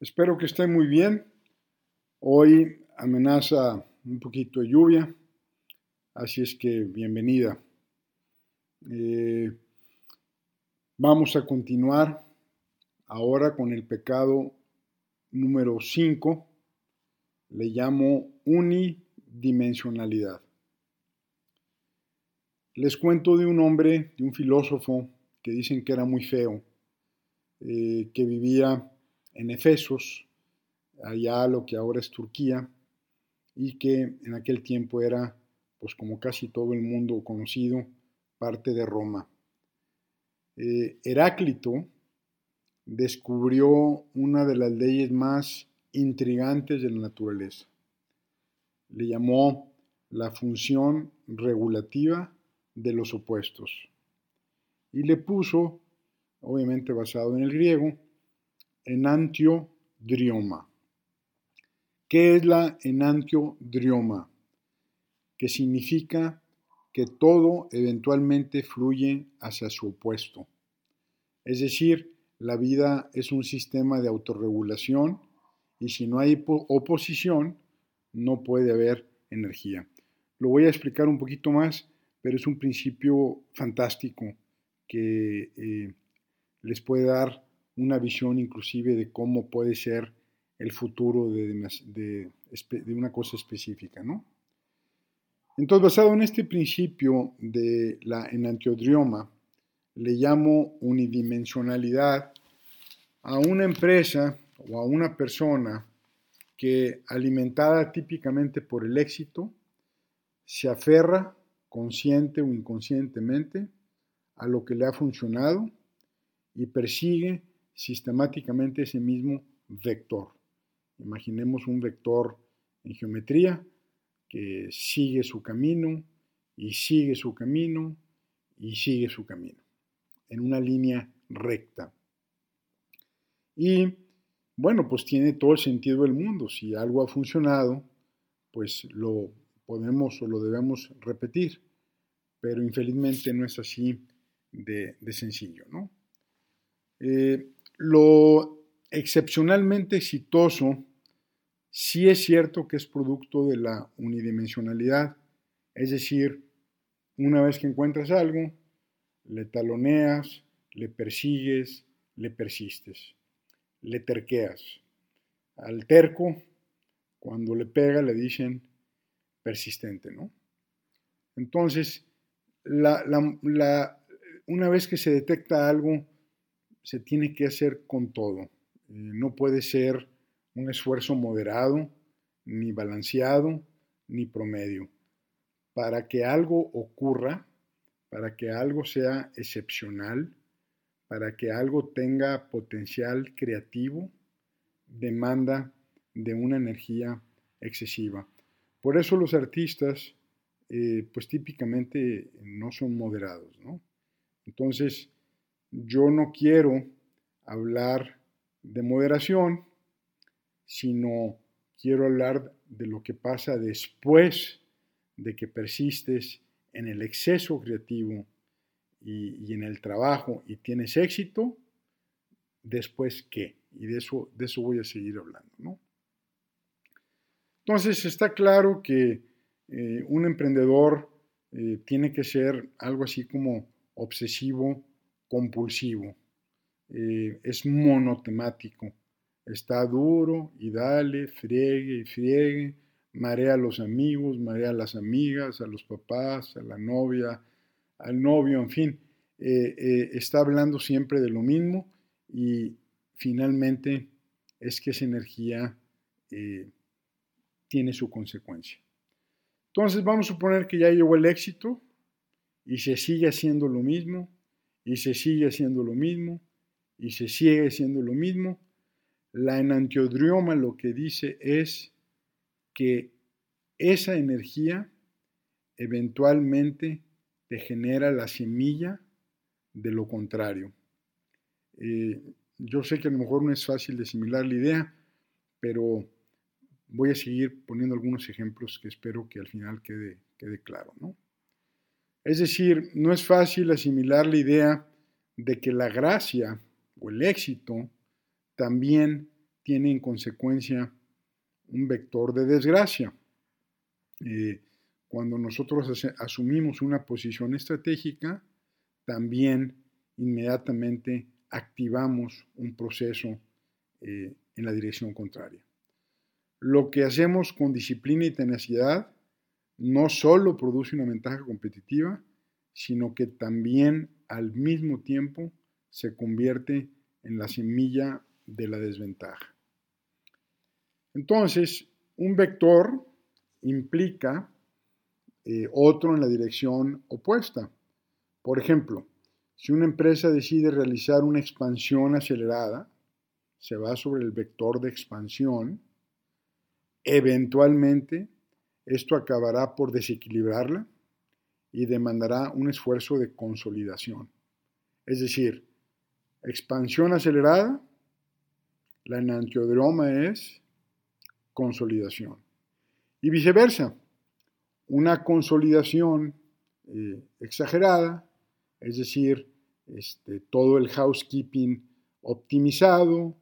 Espero que estén muy bien. Hoy amenaza un poquito de lluvia, así es que bienvenida. Eh, vamos a continuar ahora con el pecado número 5. Le llamo unidimensionalidad. Les cuento de un hombre, de un filósofo, que dicen que era muy feo, eh, que vivía en Efesos, allá lo que ahora es Turquía, y que en aquel tiempo era, pues como casi todo el mundo conocido, parte de Roma. Eh, Heráclito descubrió una de las leyes más intrigantes de la naturaleza. Le llamó la función regulativa de los opuestos. Y le puso, obviamente basado en el griego, enantiodrioma. ¿Qué es la enantiodrioma? Que significa que todo eventualmente fluye hacia su opuesto. Es decir, la vida es un sistema de autorregulación y si no hay oposición, no puede haber energía. Lo voy a explicar un poquito más, pero es un principio fantástico que eh, les puede dar una visión inclusive de cómo puede ser el futuro de, una cosa específica, ¿no? Entonces, basado en este principio de la enantiodrioma, le llamo unidimensionalidad a una empresa o a una persona que, alimentada típicamente por el éxito, se aferra, consciente o inconscientemente, a lo que le ha funcionado y persigue sistemáticamente ese mismo vector. Imaginemos un vector en geometría que sigue su camino y sigue su camino y sigue su camino en una línea recta. Y bueno, pues tiene todo el sentido del mundo. Si algo ha funcionado, pues lo podemos o lo debemos repetir. Pero infelizmente no es así de, sencillo, ¿no? Eh, lo excepcionalmente exitoso sí es cierto que es producto de la unidimensionalidad, es decir, una vez que encuentras algo, le taloneas, le persigues, le persistes, le terqueas. Al terco, cuando le pega, le dicen persistente, ¿no? Entonces, una vez que se detecta algo, se tiene que hacer con todo. Eh, no puede ser un esfuerzo moderado, ni balanceado, ni promedio. Para que algo ocurra, para que algo sea excepcional, para que algo tenga potencial creativo, demanda de una energía excesiva. Por eso los artistas, eh, pues típicamente no son moderados, ¿no? Entonces, yo no quiero hablar de moderación, sino quiero hablar de lo que pasa después de que persistes en el exceso creativo y, en el trabajo y tienes éxito, después qué. Y de eso, de eso voy a seguir hablando. ¿no? Entonces está claro que eh, un emprendedor eh, tiene que ser algo así como obsesivo compulsivo, eh, es monotemático, está duro y dale, friegue y friegue, marea a los amigos, marea a las amigas, a los papás, a la novia, al novio, en fin, eh, eh, está hablando siempre de lo mismo y finalmente es que esa energía tiene su consecuencia. Entonces vamos a suponer que ya llegó el éxito y se sigue haciendo lo mismo y se sigue haciendo lo mismo y se sigue haciendo lo mismo, la enantiodrioma lo que dice es que esa energía eventualmente te genera la semilla de lo contrario. Eh, yo sé que a lo mejor no es fácil de asimilar la idea, pero voy a seguir poniendo algunos ejemplos que espero que al final quede, quede claro. ¿no? Es decir, no es fácil asimilar la idea de que la gracia o el éxito también tiene en consecuencia un vector de desgracia. Eh, cuando nosotros asumimos una posición estratégica, también inmediatamente activamos un proceso eh, en la dirección contraria. Lo que hacemos con disciplina y tenacidad no solo produce una ventaja competitiva, sino que también al mismo tiempo se convierte en la semilla de la desventaja. Entonces, un vector implica eh, otro en la dirección opuesta. Por ejemplo, si una empresa decide realizar una expansión acelerada, se va sobre el vector de expansión, eventualmente esto acabará por desequilibrarla y demandará un esfuerzo de consolidación. Es decir, expansión acelerada, la enantiodroma es consolidación. Y viceversa, una consolidación eh, exagerada, es decir, este, todo el housekeeping optimizado,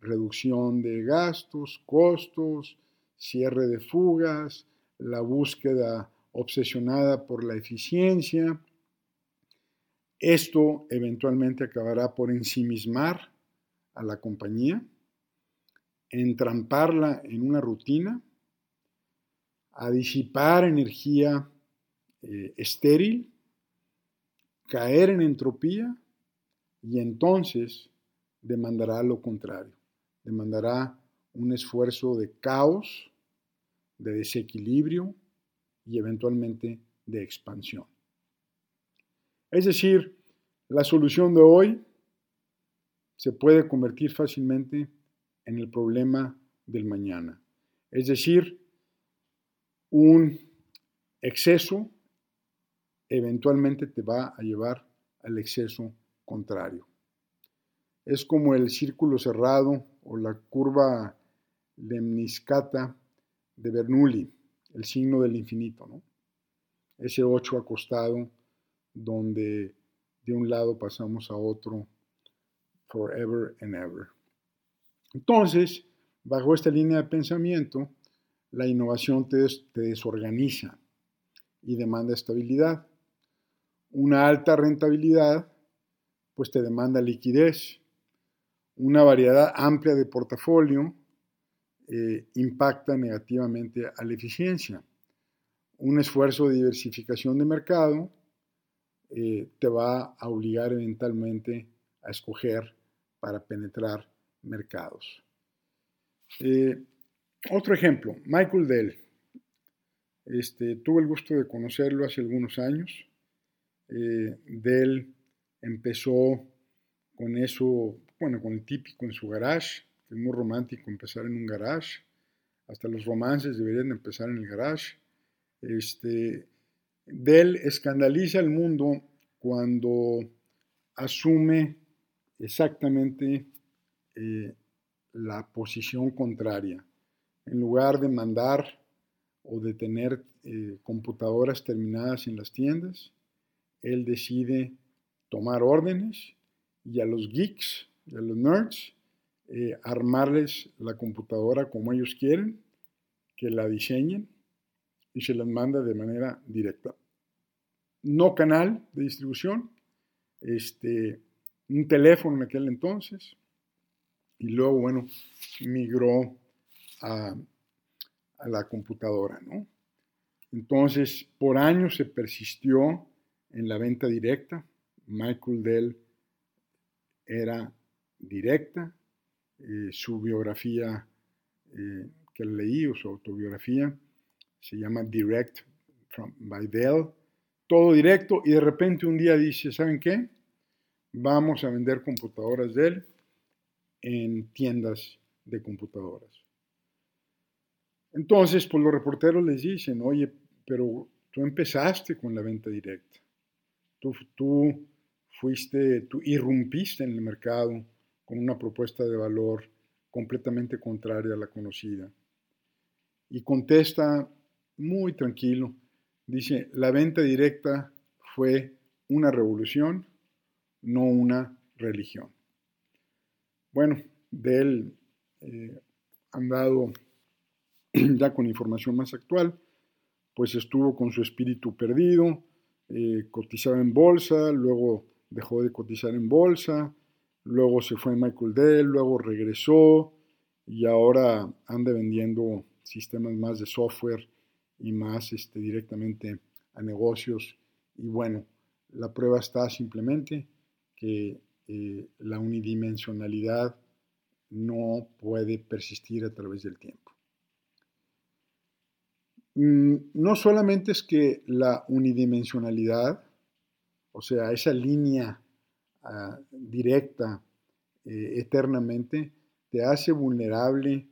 reducción de gastos, costos, cierre de fugas, la búsqueda obsesionada por la eficiencia. Esto eventualmente acabará por ensimismar a la compañía, entramparla en una rutina, a disipar energía eh, estéril, caer en entropía y entonces demandará lo contrario, demandará un esfuerzo de caos, de desequilibrio y eventualmente de expansión. Es decir, la solución de hoy se puede convertir fácilmente en el problema del mañana. Es decir, un exceso eventualmente te va a llevar al exceso contrario. Es como el círculo cerrado o la curva lemniscata de Bernoulli, el signo del infinito, ¿no? Ese 8 acostado donde de un lado pasamos a otro forever and ever. Entonces, bajo esta línea de pensamiento, la innovación te, te desorganiza y demanda estabilidad. Una alta rentabilidad, pues te demanda liquidez. Una variedad amplia de portafolio eh, impacta negativamente a la eficiencia. Un esfuerzo de diversificación de mercado eh, te va a obligar eventualmente a escoger para penetrar mercados. Eh, otro ejemplo, Michael Dell. Este, tuve el gusto de conocerlo hace algunos años. Dell empezó con eso, bueno, con el típico en su garage, es muy romántico empezar en un garage. Hasta los romances deberían empezar en el garage. Este, Dell escandaliza al mundo cuando asume exactamente eh, la posición contraria. En lugar de mandar o de tener eh, computadoras terminadas en las tiendas, él decide tomar órdenes y a los geeks, a los nerds, eh, armarles la computadora como ellos quieren, que la diseñen y se las manda de manera directa. No canal de distribución, este, un teléfono en aquel entonces, y luego, bueno, migró a, a la computadora, ¿no? Entonces, por años se persistió en la venta directa. Michael Dell era directa, eh, su biografía eh, que leí o su autobiografía, se llama Direct from, by Dell, todo directo y de repente un día dice, ¿saben qué? Vamos a vender computadoras Dell en tiendas de computadoras. Entonces, pues los reporteros les dicen, oye, pero tú empezaste con la venta directa. Tú, tú fuiste, tú irrumpiste en el mercado con una propuesta de valor completamente contraria a la conocida. Y contesta muy tranquilo, dice, la venta directa fue una revolución, no una religión. Bueno, Dell eh, han dado ya con información más actual, pues estuvo con su espíritu perdido, eh, cotizaba en bolsa, luego dejó de cotizar en bolsa, luego se fue Michael Dell, luego regresó y ahora anda vendiendo sistemas más de software y más este, directamente a negocios. Y bueno, la prueba está simplemente que eh, la unidimensionalidad no puede persistir a través del tiempo. Mm, no solamente es que la unidimensionalidad, o sea, esa línea ah, directa eh, eternamente, te hace vulnerable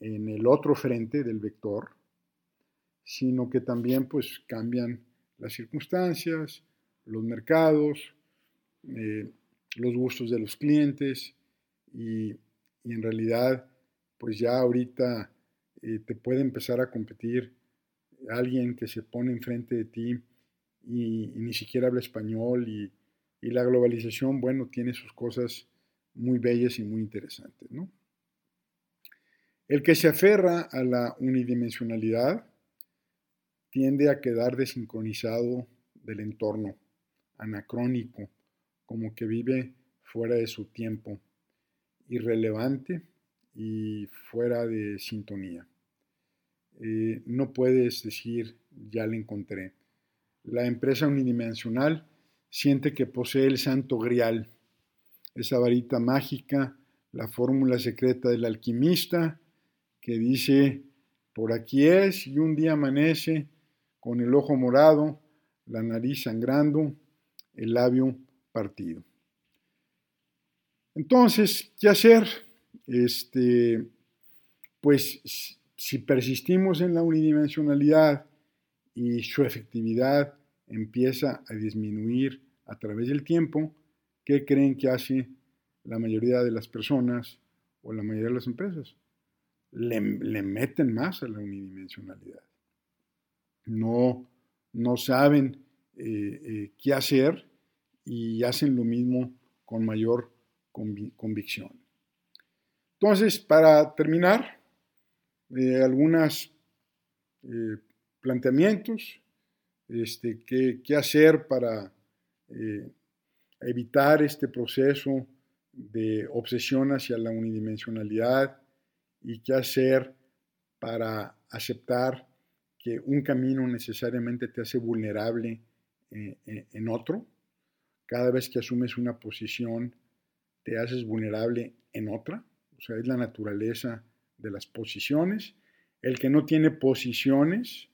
en el otro frente del vector, sino que también pues cambian las circunstancias, los mercados, eh, los gustos de los clientes y, en realidad pues ya ahorita eh, te puede empezar a competir alguien que se pone enfrente de ti y, ni siquiera habla español y, y, la globalización, bueno, tiene sus cosas muy bellas y muy interesantes, ¿no? El que se aferra a la unidimensionalidad tiende a quedar desincronizado del entorno, anacrónico, como que vive fuera de su tiempo, irrelevante y fuera de sintonía. Eh, no puedes decir, ya la encontré. La empresa unidimensional siente que posee el santo grial, esa varita mágica, la fórmula secreta del alquimista, que dice, por aquí es, y un día amanece con el ojo morado, la nariz sangrando, el labio partido. Entonces, ¿qué hacer? Este, pues si persistimos en la unidimensionalidad y su efectividad empieza a disminuir a través del tiempo, ¿qué creen que hace la mayoría de las personas o la mayoría de las empresas? le, meten más a la unidimensionalidad. No, no saben eh, eh, qué hacer y hacen lo mismo con mayor convicción. Entonces, para terminar, eh, algunos planteamientos, este, qué, qué, hacer para evitar este proceso de obsesión hacia la unidimensionalidad, y qué hacer para aceptar que un camino necesariamente te hace vulnerable eh, eh, en otro. Cada vez que asumes una posición, te haces vulnerable en otra. O sea, es la naturaleza de las posiciones. El que no tiene posiciones,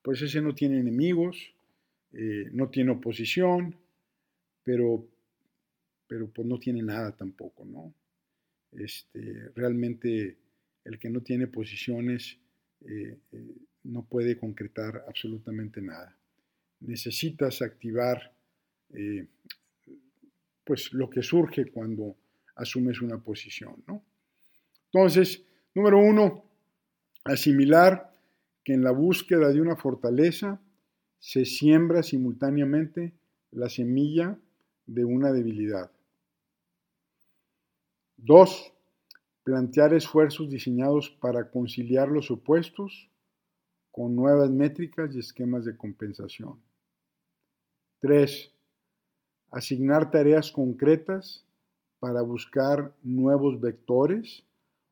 pues ese no tiene enemigos, eh, no tiene oposición, pero, pero pues no tiene nada tampoco, ¿no? Este, realmente el que no tiene posiciones eh, eh, no puede concretar absolutamente nada. Necesitas activar eh, pues lo que surge cuando asumes una posición. Entonces, número uno, asimilar que en la búsqueda de una fortaleza se siembra simultáneamente la semilla de una debilidad. Dos, plantear esfuerzos diseñados para conciliar los opuestos con nuevas métricas y esquemas de compensación. 3. Asignar tareas concretas para buscar nuevos vectores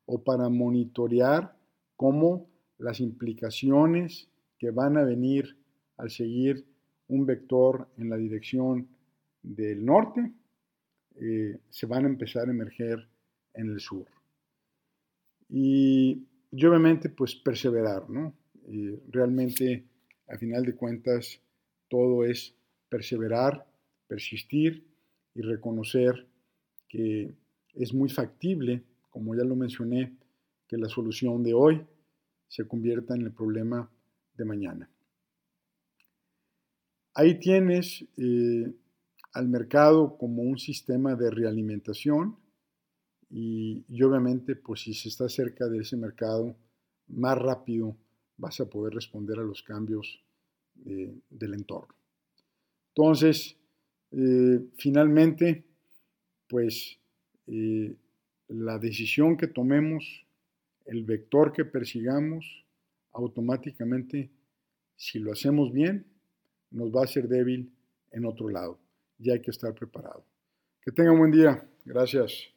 o para monitorear cómo las implicaciones que van a venir al seguir un vector en la dirección del norte eh, se van a empezar a emerger en el sur. Y, obviamente pues perseverar, ¿no? realmente, a final de cuentas, todo es perseverar, persistir y reconocer que es muy factible, como ya lo mencioné, que la solución de hoy se convierta en el problema de mañana. Ahí tienes eh, al mercado como un sistema de realimentación y, obviamente, pues si se está cerca de ese mercado, más rápido vas a poder responder a los cambios del entorno. Entonces, eh, finalmente, pues eh, la decisión que tomemos, el vector que persigamos, automáticamente, si lo hacemos bien, nos va a ser débil en otro lado. Ya hay que estar preparado. Que tengan buen día. Gracias.